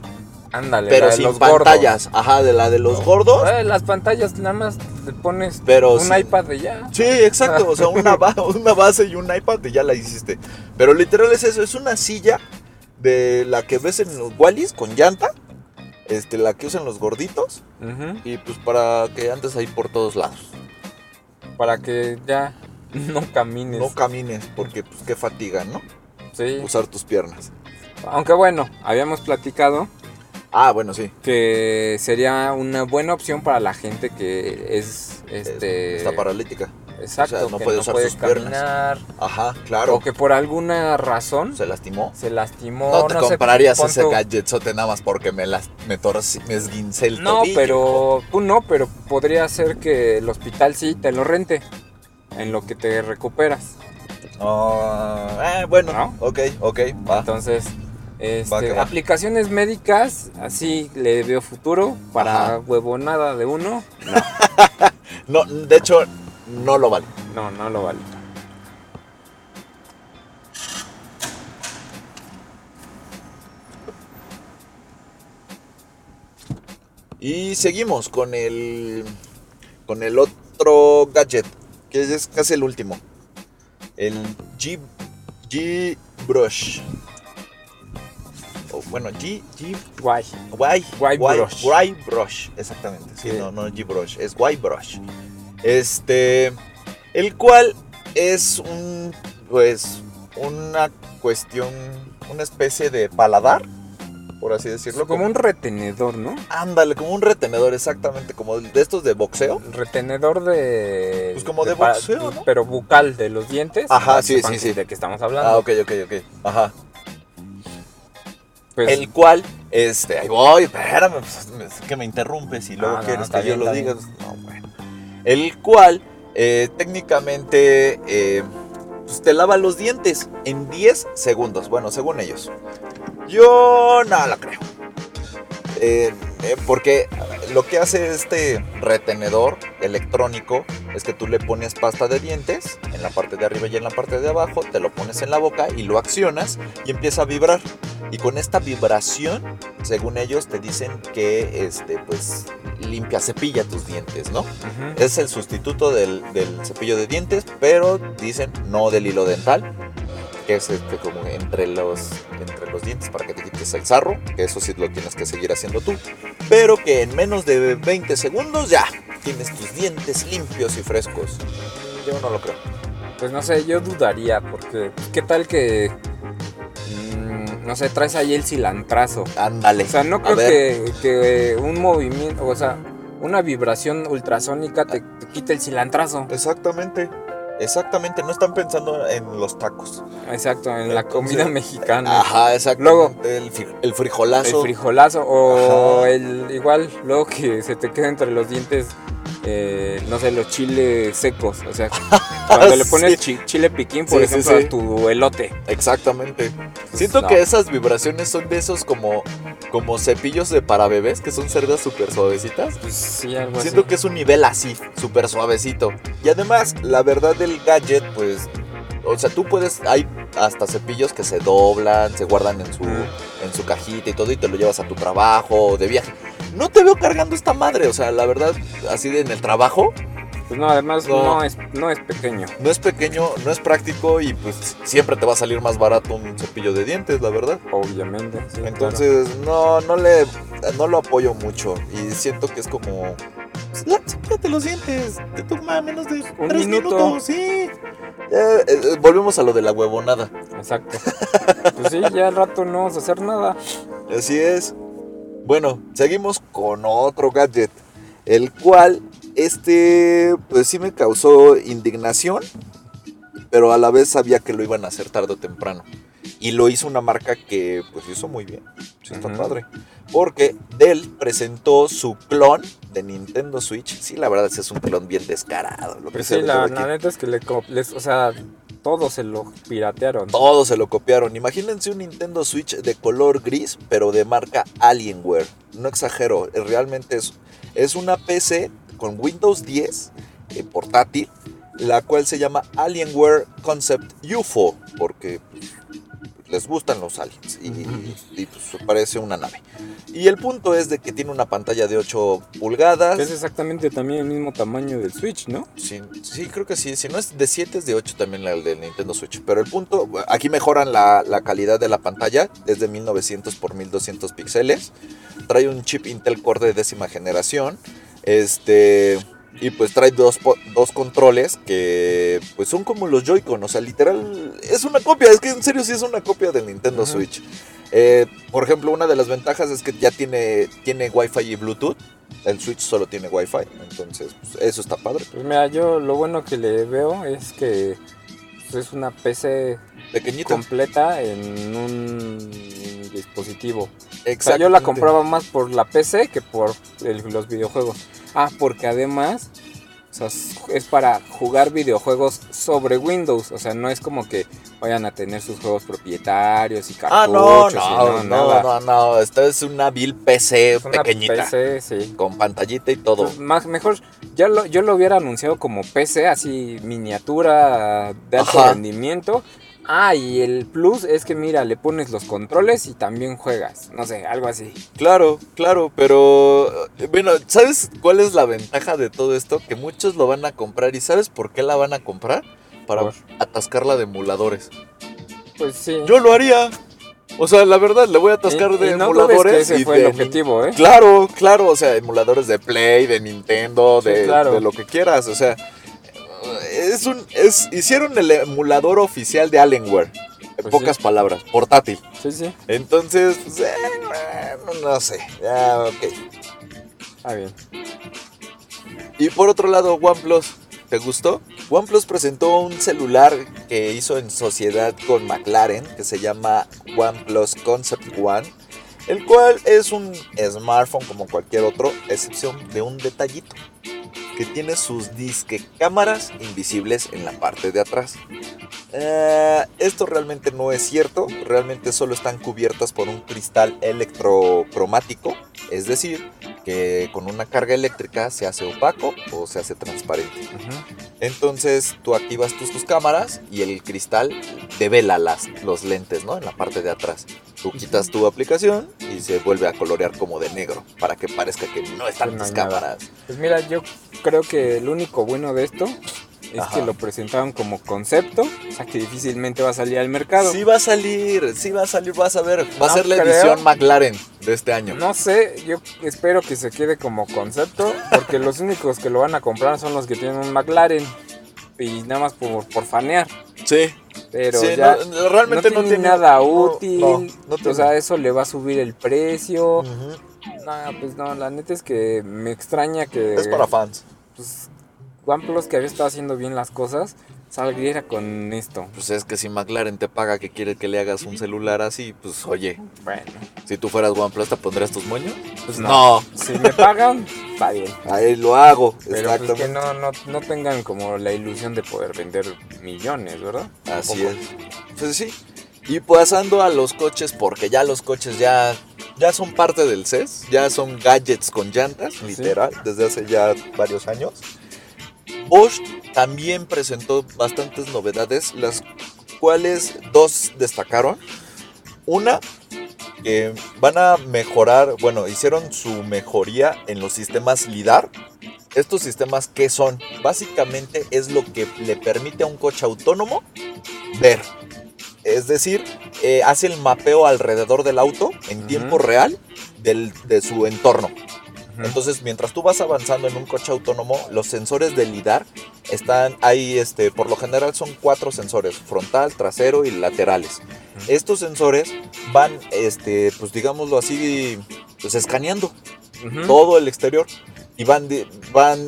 Ándale, pero la de sin los gordos. pantallas. Ajá, de la de los gordos. Eh, las pantallas nada más le pones Pero un sí. iPad de ya. Sí, exacto, o sea, una, ba- una base y un iPad y ya la hiciste. Pero literal es eso, es una silla de la que ves en los Wallys con llanta, este, la que usan los gorditos, y pues para que andes ahí por todos lados. Para que ya no camines. No camines, porque pues qué fatiga, ¿no? sí. Usar tus piernas. Aunque bueno, habíamos platicado Ah, bueno, sí. que sería una buena opción para la gente que es este Está paralítica. exacto, o sea, no que puede no usar puede sus piernas. caminar Ajá, claro. o que por alguna razón ¿Se lastimó? se lastimó. No te sé, comprarías pon ese gadgetzote nada más porque me, las, me, torcí- me esguincé el No, tobillo. pero tú no, pero podría ser que el hospital sí te lo rente en lo que te recuperas. Eh, bueno, ¿No? ok, ok, va. Entonces, este, aplicaciones médicas, así le veo futuro para Ajá. huevonada de uno. No, de hecho, no lo vale. No, no lo vale. Y seguimos con el con el otro gadget, que es casi el último. El G G Brush. Bueno, G G Guay. Guay, Guay Brush. Guay Brush, exactamente. Sí, Sí. no, no G Brush, es Guay Brush. Este, el cual es un, pues, una cuestión, una especie de paladar, por así decirlo. como un retenedor, ¿no? Ándale, como un retenedor, exactamente, como de estos de boxeo. Retenedor de. Pues como de boxeo, ¿no? Pero bucal de los dientes. Ajá, sí, sí, sí. De que estamos hablando. Ah, ok, ok, ok. Ajá. Pues, El cual, este, ahí voy, espérame, pues, es que me interrumpes y luego Ah, quieres que yo lo diga. No, bueno. El cual, eh, técnicamente, eh, pues, te lava los dientes en 10 segundos. Bueno, según ellos. Yo no lo creo. Eh, eh, porque lo que hace este retenedor electrónico es que tú le pones pasta de dientes en la parte de arriba y en la parte de abajo, te lo pones en la boca y lo accionas y empieza a vibrar. Y con esta vibración, según ellos, te dicen que este, pues, limpia, cepilla tus dientes, ¿no? Es el sustituto del, del cepillo de dientes, pero dicen no del hilo dental, que es este, como entre los, entre los dientes para que te quites el sarro, que eso sí lo tienes que seguir haciendo tú, pero que en menos de 20 segundos ya tienes tus dientes limpios y frescos. Yo no lo creo. Pues no sé, yo dudaría, porque pues, qué tal que, mm, no sé, traes ahí el cilantrazo. Ándale. O sea, no creo que, que un movimiento, o sea, una vibración ultrasónica te, te quite el cilantrazo. Exactamente. Exactamente, no están pensando en los tacos. Exacto, en la comida mexicana. Ajá, exacto. Luego- el, el frijolazo. El frijolazo o Ajá. el igual luego que se te queda entre los dientes eh, no sé los chiles secos o sea cuando le pones Sí. chile piquín por Sí, ejemplo sí. a tu elote Exactamente. Siento no. que esas vibraciones son de esos como, como cepillos de para bebés, que son cerdas súper suavecitas. pues sí algo Siento así que es un nivel así, súper suavecito. Y además, la verdad del gadget, pues, o sea, tú puedes, hay hasta cepillos que se doblan, se guardan en su, en su cajita y todo, y te lo llevas a tu trabajo de viaje. No te veo cargando esta madre, o sea, la verdad, así de en el trabajo, pues no además No. no, es no es pequeño no es pequeño, no es práctico y pues siempre te va a salir más barato un cepillo de dientes, la verdad. obviamente sí, claro. Entonces, no, no le, no lo apoyo mucho y siento que es como, pues, la- cepíllate los dientes, te toma menos de Un tres minuto. minutos, sí. Eh, eh, volvemos a lo de la huevonada. exacto pues sí ya al rato no vamos a hacer nada Así es. Bueno, seguimos con otro gadget, el cual, este, pues sí me causó indignación, pero a la vez sabía que lo iban a hacer tarde o temprano. Y lo hizo una marca que, pues, hizo muy bien. Sí, está padre. Porque Dell presentó su clon de Nintendo Switch. Sí, la verdad, ese es un clon bien descarado. Lo que pues sí la, neta es que le les, o sea todos se lo piratearon Todos se lo copiaron. Imagínense un Nintendo Switch de color gris, pero de marca Alienware. No exagero, realmente es, es una PC con Windows 10 eh, portátil, la cual se llama Alienware Concept UFO, porque les gustan los aliens y, y, pues, parece una nave. Y el punto es de que tiene una pantalla de 8 pulgadas. es exactamente también el mismo tamaño del Switch no Sí, sí, creo que sí. Si no es de 7, es de 8 también la del Nintendo Switch. Pero el punto, aquí mejoran la, la calidad de la pantalla. Es de 1900 por 1200 píxeles. Trae un chip Intel Core de décima generación. Este. Y pues trae dos, dos controles que pues son como los Joy-Con. O sea, literal, es una copia. Es que en serio sí es una copia del Nintendo. Switch. Eh, por ejemplo, una de las ventajas es que ya tiene, tiene Wi-Fi y Bluetooth. El Switch solo tiene Wi-Fi. Entonces, pues, eso está padre. Pues mira, yo lo bueno que le veo es que es una PC Pequeñito. completa en un dispositivo. O sea, yo la compraba más por la PC que por el- los videojuegos. Ah, porque además o sea, es- para jugar videojuegos sobre Windows. O sea, no es como que vayan a tener sus juegos propietarios y cartuchos. Ah, no, y no, no, nada. no, no. Esta es una vil PC Es una pequeñita. PC, sí. Con pantallita y todo. Pues, más, mejor, ya lo, yo lo hubiera anunciado como PC, así miniatura de alto Ajá. rendimiento. Ah, y el plus es que mira, le pones los controles y también juegas. No sé, algo así. Claro, claro, pero eh, bueno, ¿sabes cuál es la ventaja de todo esto? Que muchos lo van a comprar y ¿sabes por qué la van a comprar? Para Por. atascarla de emuladores. Pues sí. Yo lo haría. O sea, la verdad, le voy a atascar Y- de y no emuladores. que ese y fue de el objetivo, ¿eh? Claro, claro, o sea, emuladores de Play, de Nintendo, Sí, de, claro. de lo que quieras, o sea, es un, es, hicieron el emulador oficial de Alienware, en Pues pocas sí. palabras, portátil. Sí, sí. Entonces, pues, eh, no, no sé, ya, ok. Ah, bien. Y por otro lado, OnePlus, ¿te gustó? OnePlus presentó un celular que hizo en sociedad con McLaren, que se llama OnePlus Concept One, el cual es un smartphone como cualquier otro, excepción de un detallito, que tiene sus disque cámaras invisibles en la parte de atrás. Eh, esto realmente no es cierto, realmente solo están cubiertas por un cristal electrocromático, es decir, que con una carga eléctrica se hace opaco o se hace transparente. Entonces tú activas tus, tus cámaras y el cristal devela las, los lentes, ¿no? En la parte de atrás. Tú quitas tu aplicación y se vuelve a colorear como de negro para que parezca que no están no tus cámaras. Pues mira, yo creo que el único bueno de esto es Ajá. que lo presentaron como concepto, o sea que difícilmente va a salir al mercado. Sí va a salir, sí va a salir, vas a ver. Va a ser la creo. edición McLaren de este año. No sé, yo espero que se quede como concepto, porque los únicos que lo van a comprar son los que tienen un McLaren y nada más por, por fanear. Sí, Pero sí, ya no, realmente no no, tiene nada útil. o sea, eso le va a subir el precio. Ujú. No, pues no, la neta es que me extraña que Es para fans. pues, OnePlus que había estado haciendo bien las cosas saliera con esto. Pues es que si McLaren te paga que quiere que le hagas un celular así, pues oye, Bueno, si tú fueras OnePlus, ¿te pondrías tus moños? pues No, Si me pagan, está bien. ahí lo hago, Pero pues que no, no, no tengan como la ilusión de poder vender millones, ¿verdad? Así es. Pues sí. Y pasando a los coches, porque ya los coches ya, ya son parte del CES, ya son gadgets con llantas, literal, desde hace ya varios años. Bosch también presentó bastantes novedades, las cuales dos destacaron. Una, que van a mejorar, bueno, hicieron su mejoría en los sistemas LIDAR. Estos sistemas, ¿qué son? Básicamente es lo que le permite a un coche autónomo ver. Es decir, eh, hace el mapeo alrededor del auto en tiempo real del- de su entorno. Entonces, mientras tú vas avanzando en un coche autónomo, los sensores de lidar están ahí, este, por lo general son cuatro sensores, frontal, trasero y laterales. Estos sensores van, este, pues digámoslo así, pues escaneando todo el exterior y van, de- van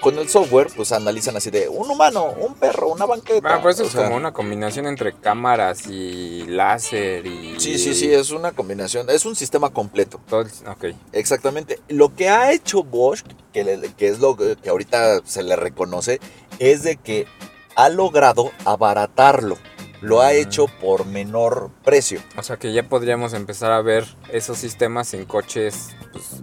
con el software, pues analizan así de un humano, un perro, una banqueta. Ah, pues o es sea, como una combinación entre cámaras y láser y... Sí, sí, sí, es una combinación, es un sistema completo. todo Ok. Exactamente. Lo que ha hecho Bosch, que, le- que es lo que ahorita se le reconoce, es de que ha logrado abaratarlo. Lo ha Mm. hecho por menor precio, O sea que ya podríamos empezar a ver esos sistemas en coches pues,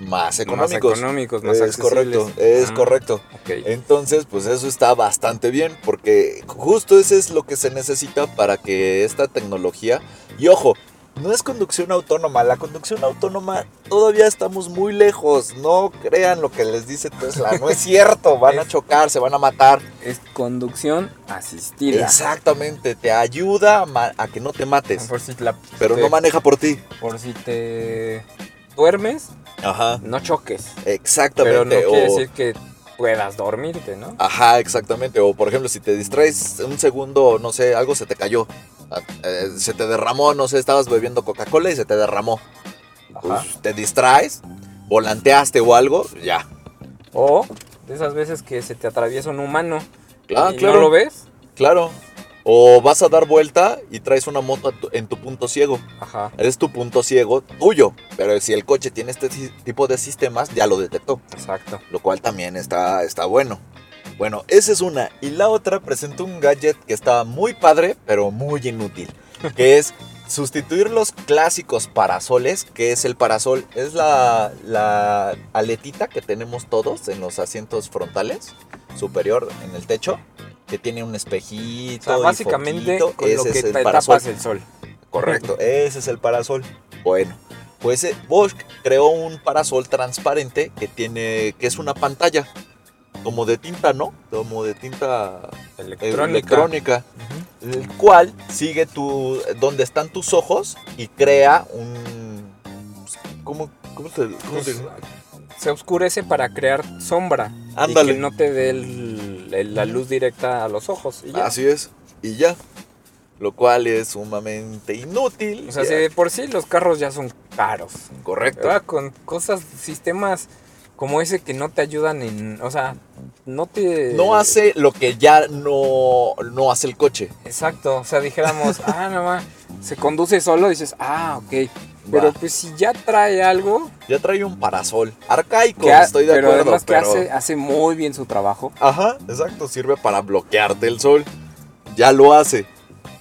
más más económicos. económicos, más es accesibles. correcto, es Ah, correcto. Entonces, pues eso está bastante bien, porque justo eso es lo que se necesita para que esta tecnología, y ojo, no es conducción autónoma, la conducción autónoma todavía estamos muy lejos, no crean lo que les dice Tesla, no es cierto, van a chocar, se van a matar. Es conducción asistida. Exactamente, te ayuda a, que no te mates, Por si, la- pero te- no maneja por ti. por si te duermes, Ajá, no choques. exactamente. Pero no quiere o- decir que puedas dormirte, ¿no? Ajá, exactamente. O por ejemplo, si te distraes un segundo, no sé, algo se te cayó. ah, eh, se te derramó, no sé, estabas bebiendo Coca-Cola y se te derramó. Pues, te distraes, volanteaste o algo, ya. O de esas veces que se te atraviesa un humano Ah, y claro. no lo ves. Claro. O vas a dar vuelta y traes una moto en tu punto ciego. Ajá. Es tu punto ciego tuyo. Pero si el coche tiene este tipo de sistemas, ya lo detectó. Exacto. lo cual también está, está bueno. Bueno, esa es una. Y la otra presentó un gadget que estaba muy padre, pero muy inútil, que es sustituir los clásicos parasoles, que es el parasol, es la, la aletita que tenemos todos en los asientos frontales, superior en el techo, que tiene un O espejito. sea, y básicamente foquito. con lo Ese que es el te parasol. tapas el sol. Correcto, ese es el parasol. Bueno, pues eh, Bosch creó un parasol transparente que tiene, que es una pantalla, como de tinta, ¿no? Como de tinta Electrónica. el cual sigue tu, donde están tus ojos y crea un, ¿cómo, cómo se, cómo Pues, se- se oscurece para crear sombra. Ándale. Y que no te dé el- el- la luz directa a los ojos. Y ya. Así es, y ya. Lo cual es sumamente inútil. O sea, ya. si de por sí los carros ya son caros. Correcto. ¿verdad? Con cosas, sistemas como ese que no te ayudan en. O sea, no te. No hace lo que ya no, no hace el coche. Exacto. O sea, dijéramos, ah, no más. Se conduce solo, dices, ah, ok. Pero Va. pues si ya trae algo. Ya trae un parasol. Arcaico, que ha- estoy de pero acuerdo. además que pero- hace, hace muy bien su trabajo. Ajá, exacto. Sirve para bloquearte el sol. ya lo hace.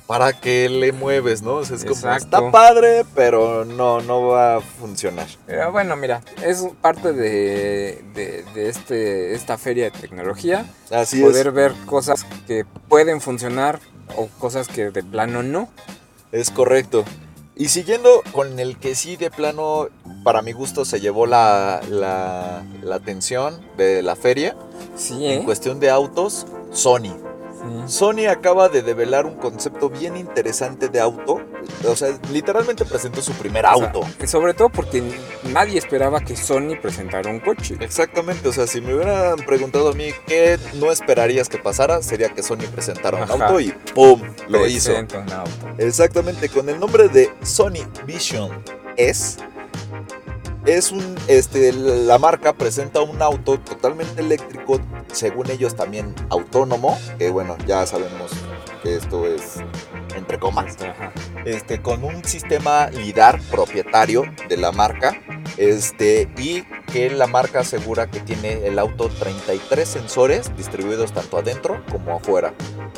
¿Para qué le mueves, no? O sea, es como, está padre, pero no, no va a funcionar. Pero bueno, mira, es parte de, de, de este, esta feria de tecnología. Así poder ver cosas que pueden funcionar o cosas que de plano no. Es, correcto. Y siguiendo con el que sí de plano, para mi gusto, se llevó la, la, la atención de la feria, Sí, en ¿eh? cuestión de autos, Sony. Sí. Sony acaba de develar un concepto bien interesante de auto. O sea, literalmente presentó su primer O sea, auto. sobre todo porque nadie esperaba que Sony presentara un coche. Exactamente, o sea, si me hubieran preguntado a mí qué no esperarías que pasara, sería que Sony presentara un Ajá. auto y ¡pum! Lo hizo. Presenta un auto. Exactamente, con el nombre de Sony Vision S. Es un, este, la marca presenta un auto totalmente eléctrico, según ellos también autónomo, que bueno, ya sabemos que esto es entre comas, Ajá. este, con un sistema LIDAR propietario de la marca, este, y que la marca asegura que tiene el auto 33 sensores distribuidos tanto adentro como afuera.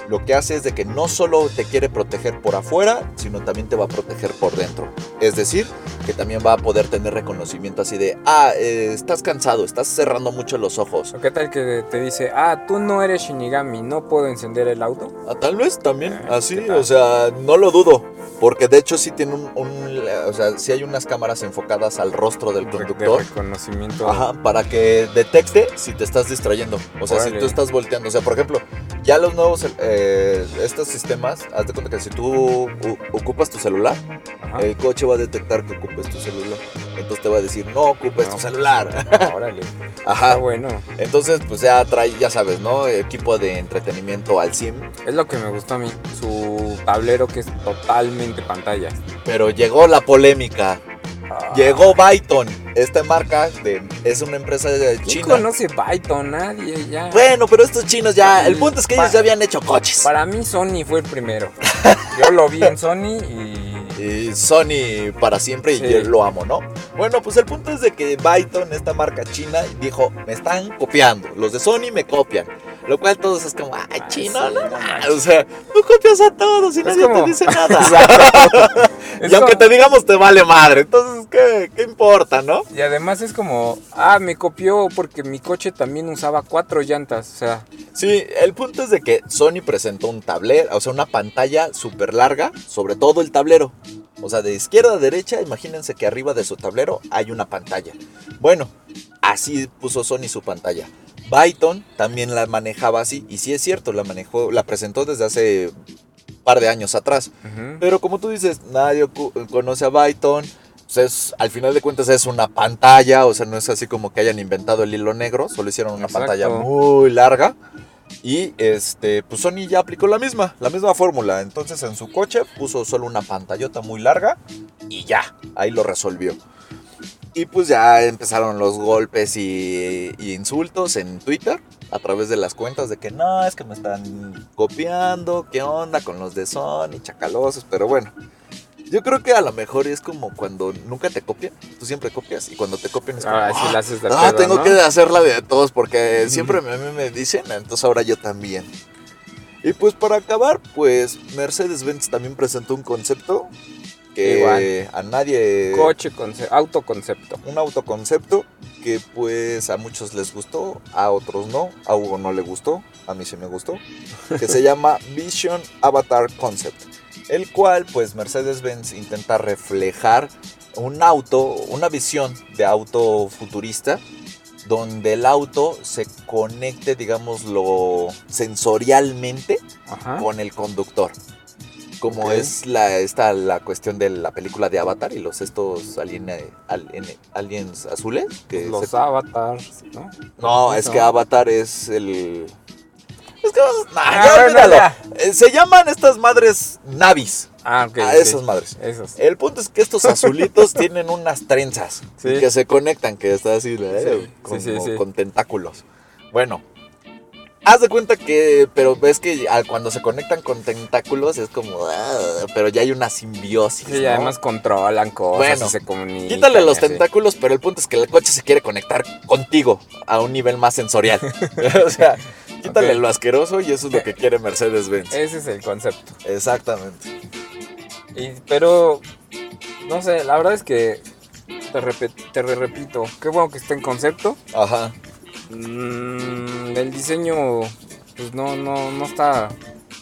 Lo que hace es de que no solo te quiere proteger por afuera, sino también te va a proteger por dentro. Es decir, que también va a poder tener reconocimiento así de, ah, eh, estás cansado, estás cerrando mucho los ojos. ¿O qué tal que te dice, ah, tú no eres Shinigami, no puedo encender el auto? Ah, tal vez también, Eh, así, o sea, no lo dudo. Porque de hecho sí tiene un, un- o sea, sí hay unas cámaras enfocadas al rostro del De conductor. reconocimiento. Ajá, para que detecte si te estás distrayendo. O sea, si tú estás volteando. O sea, por ejemplo, ya los nuevos, eh, estos sistemas, haz de cuenta que si tú ocupas tu celular, Ajá. el coche va a detectar que ocupes tu celular. Entonces te va a decir, no ocupes No. tu celular. Órale. Ajá. Está bueno. Entonces, pues ya trae, ya sabes, ¿no? Equipo de entretenimiento al SIM. Es lo que me gustó a mí. Su tablero que es totalmente pantalla. Pero llegó la polémica. Ah. Llegó Byton. Esta marca de, es una empresa de ¿Quién China. conoce Byton? Nadie ya. Bueno, pero estos chinos ya. El punto es que ellos ya habían hecho coches. Para mí Sony fue el primero. Yo lo vi en Sony y... Y Sony para siempre y Sí. yo lo amo, ¿no? Bueno, pues el punto es de que Byton, esta marca china, dijo, me están copiando, los de Sony me copian. Lo cual todos es como, ay, chino, sí, no, no no". manches. O sea, tú copias a todos y Es nadie como- te dice nada. Y aunque como- te digamos te vale madre, entonces, ¿qué, qué importa, no? Y además es como, ah, me copió porque mi coche también usaba cuatro llantas. O sea, Sí, el punto es de que Sony presentó un tablero, o sea, una pantalla súper larga sobre todo el tablero. O sea, de izquierda a derecha, imagínense que arriba de su tablero hay una pantalla. Bueno, así puso Sony su pantalla. Byton también la manejaba así, y sí es cierto, la manejó, la presentó desde hace par de años atrás. Pero como tú dices, nadie conoce a Byton. Pues es- al final de cuentas es una pantalla, o sea, no es así como que hayan inventado el hilo negro, solo hicieron una Exacto. pantalla muy larga. Y este, pues Sony ya aplicó la misma, la misma fórmula. Entonces en su coche puso solo una pantallota muy larga y ya, ahí lo resolvió. Y pues ya empezaron los golpes y, y insultos en Twitter a través de las cuentas de que no, es que me están copiando, qué onda con los de Sony, chacalosos, pero bueno. Yo creo que a lo mejor es como cuando nunca te copian, tú siempre copias y cuando te copian es como, Ah, sí "Ah, la haces de ah, pedo, tengo ¿no? que hacer la de todos porque siempre me- a mí me dicen, entonces ahora yo también. Y pues para acabar, pues Mercedes-Benz también presentó un concepto que Igual. a nadie... Coche, conce- autoconcepto. Un autoconcepto que pues a muchos les gustó, a otros no, a Hugo no le gustó, a mí sí me gustó, que se llama Vision Avatar Concept, el cual pues Mercedes-Benz intenta reflejar un auto, una visión de auto futurista, donde el auto se conecte, digámoslo, sensorialmente Ajá. con el conductor. Como es la, esta, la cuestión de la película de Avatar y los estos alien- alien- aliens azules. Que Los se- avatars, ¿no? no, es que Avatar es el... Es que... nah, Ah, ya. Eh, Se llaman estas madres navis. Ah, ok. a ok. esas madres. Esos. El punto es que estos azulitos tienen unas trenzas Sí. que se conectan, que está así, ¿eh? Sí. con tentáculos. Bueno, haz de cuenta que, pero ves que cuando se conectan con tentáculos es como, ah, pero ya hay una simbiosis. Sí, ¿no? además controlan cosas Bueno, y se comunican. Quítale los tentáculos, pero el punto es que el coche se quiere conectar contigo a un nivel más sensorial. o sea, Quítale Ok. lo asqueroso y eso es lo que quiere Mercedes-Benz. Ese es el concepto. Exactamente. Y, pero, no sé, la verdad es que te re- repito, qué bueno que está en concepto. Ajá. Mm, el diseño, pues no, no, no está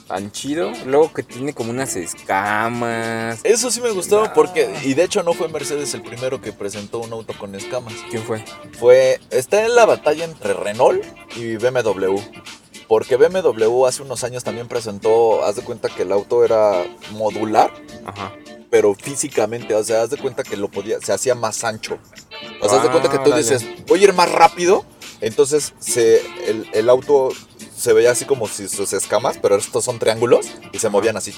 tan chido. Luego que tiene como unas escamas. Eso sí me gustó porque, y de hecho no fue Mercedes el primero que presentó un auto con escamas. ¿Quién fue? Fue, está en la batalla entre Renault y BMW. Porque BMW hace unos años también presentó, haz de cuenta que el auto era modular, Ajá. pero físicamente, o sea, haz de cuenta que lo podía, se hacía más ancho. O sea, haz de cuenta que tú dices, voy a ir más rápido, entonces se, el, el auto se veía así como si sus escamas, pero estos son triángulos y se movían así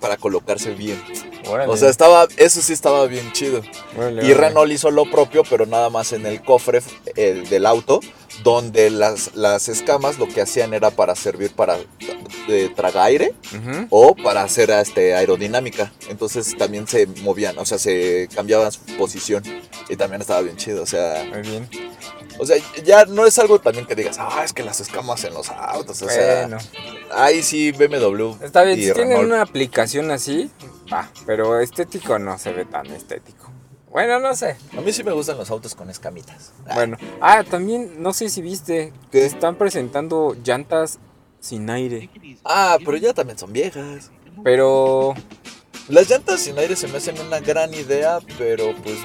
para colocarse bien. Órale, O sea, estaba, eso sí estaba bien chido. órale, Y. Renault hizo lo propio, pero nada más en el cofre eh, del auto, donde las, las escamas lo que hacían era para servir para de traga aire o para hacer este, aerodinámica. Entonces también se movían, o sea, se cambiaban su posición. Y también estaba bien chido, o sea, Muy bien. O sea, ya no es algo también que digas, ah, es que las escamas en los autos, o sea, Bueno, ahí sí BMW. está bien. y Si tienen una aplicación así, va. Pero estético no se ve tan estético. Bueno, no sé. A mí sí me gustan los autos con escamitas. Ah, Bueno, ah, también, no sé si viste, que están presentando llantas sin aire. Ah, pero ya también son viejas. Pero, Las llantas sin aire se me hacen una gran idea, pero pues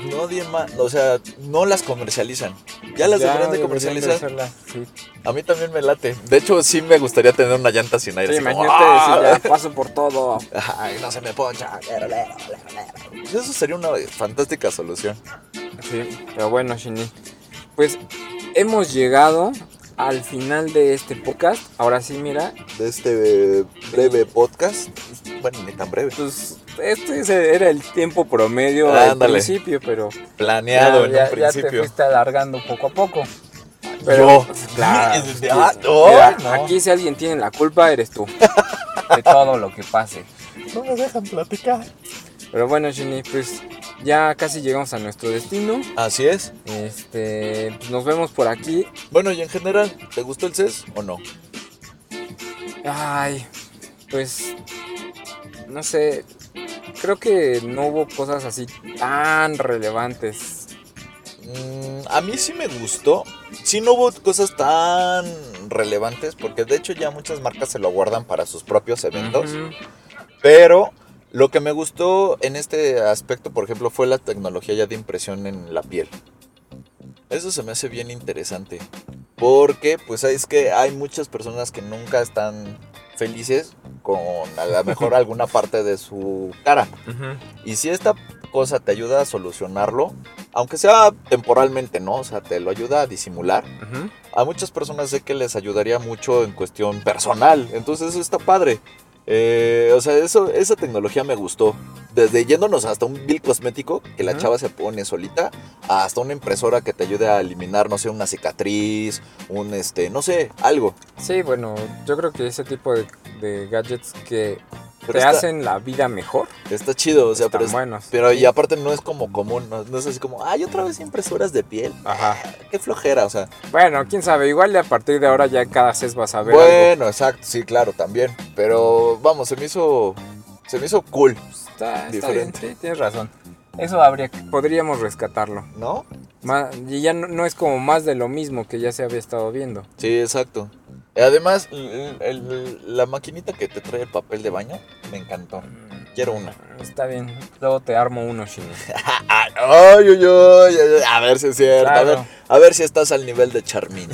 más, o sea, no las comercializan. Ya las deberían de comercializar. sí. A mí también me late. De hecho, sí me gustaría tener una llanta sin aire. Sí, imagínate ¡ah! decir, ya paso por todo. Ay, no se me poncha. Eso sería una fantástica solución. Sí, pero bueno, Shini. Pues hemos llegado al final de este podcast. Ahora sí, mira, De este eh, breve podcast. Bueno, ni tan breve. pues este era el tiempo promedio al principio, pero Planeado ya, ya- en un ya te principio. fuiste alargando poco a poco. Yo. claro. Ah, no, Mira, no. Aquí si alguien tiene la culpa, eres tú. De todo lo que pase. No me dejan platicar. Pero bueno, Shini, pues ya casi llegamos a nuestro destino. Así es. Este, pues nos vemos por aquí. Bueno, y en general, ¿te gustó el CES o no? Ay, pues no sé. Creo que no hubo cosas así tan relevantes. Mm, a mí sí me gustó. Sí no hubo cosas tan relevantes porque de hecho ya muchas marcas se lo guardan para sus propios eventos. Pero lo que me gustó en este aspecto, por ejemplo, fue la tecnología ya de impresión en la piel. Eso se me hace bien interesante. Porque pues es que hay muchas personas que nunca están felices con a lo mejor alguna parte de su cara. Y si esta cosa te ayuda a solucionarlo, aunque sea temporalmente, ¿no? O sea, te lo ayuda a disimular. A muchas personas sé que les ayudaría mucho en cuestión personal. Entonces eso está padre. Eh, o sea, eso, esa tecnología me gustó. Desde yéndonos hasta un bill cosmético que la chava se pone solita, hasta una impresora que te ayude a eliminar, no sé, una cicatriz, un este, no sé, algo. Sí, bueno, yo creo que ese tipo de, de gadgets que Pero te está, hacen la vida mejor. está chido, o sea, están pero, es- buenos. pero y aparte no es como común, no, no es así como, ay, otra vez impresoras de piel. Ajá. Qué flojera, o sea. Bueno, quién sabe, igual de a partir de ahora ya cada CES vas a ver algo. Bueno, exacto, sí, claro, también. Pero vamos, se me hizo, se me hizo cool, Está, está bien, diferente. sí, tienes razón. Eso habría, podríamos rescatarlo. ¿no? Y ya no, no es como más de lo mismo que ya se había estado viendo. Sí, exacto. Y Además, el- el- la maquinita que te trae el papel de baño, me encantó. Quiero una. Está bien, luego te armo uno, Shini. Ay, ay, ay, a ver si es cierto. A, ver, a ver si estás al nivel de Charmin.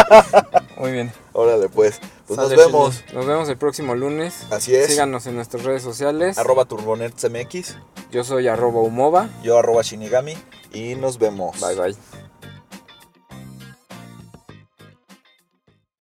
Muy bien. Órale, pues. Pues nos vemos. Nos vemos el próximo lunes. Así es. Síganos en nuestras redes sociales. Arroba TurboNetMX. Yo soy arroba Umova. Yo arroba Shinigami. Y nos vemos. Bye bye.